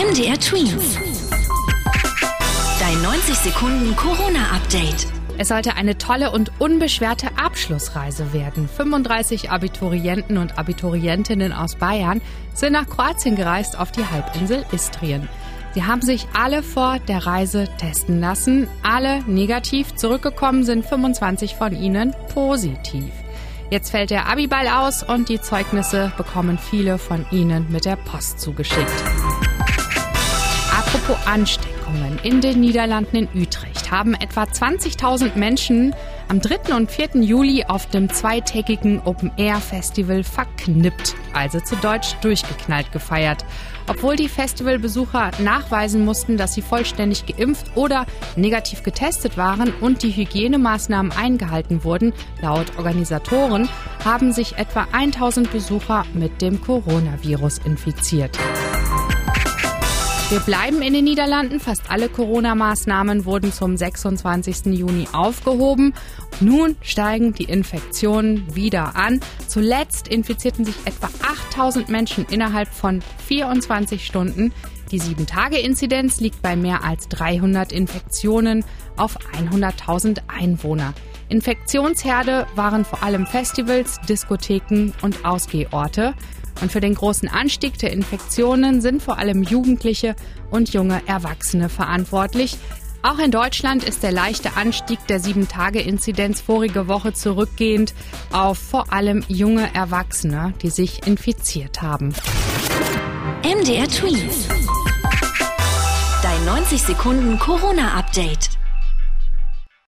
MDR Twins. Dein 90 Sekunden Corona-Update. Es sollte eine tolle und unbeschwerte Abschlussreise werden. 35 Abiturienten und Abiturientinnen aus Bayern sind nach Kroatien gereist auf die Halbinsel Istrien. Sie haben sich alle vor der Reise testen lassen. Alle negativ. Zurückgekommen sind 25 von ihnen positiv. Jetzt fällt der Abiball aus und die Zeugnisse bekommen viele von ihnen mit der Post zugeschickt. Apropos Ansteckungen. In den Niederlanden in Utrecht haben etwa 20.000 Menschen am 3. und 4. Juli auf dem zweitägigen Open-Air-Festival verknippt, also zu Deutsch durchgeknallt gefeiert. Obwohl die Festivalbesucher nachweisen mussten, dass sie vollständig geimpft oder negativ getestet waren und die Hygienemaßnahmen eingehalten wurden, laut Organisatoren, haben sich etwa 1000 Besucher mit dem Coronavirus infiziert. Wir bleiben in den Niederlanden. Fast alle Corona-Maßnahmen wurden zum 26. Juni aufgehoben. Nun steigen die Infektionen wieder an. Zuletzt infizierten sich etwa 8000 Menschen innerhalb von 24 Stunden. Die 7-Tage-Inzidenz liegt bei mehr als 300 Infektionen auf 100.000 Einwohner. Infektionsherde waren vor allem Festivals, Diskotheken und Ausgehorte. Und für den großen Anstieg der Infektionen sind vor allem Jugendliche und junge Erwachsene verantwortlich. Auch in Deutschland ist der leichte Anstieg der 7-Tage-Inzidenz vorige Woche zurückgehend auf vor allem junge Erwachsene, die sich infiziert haben. MDR Tweet. Dein 90 Sekunden Corona-Update.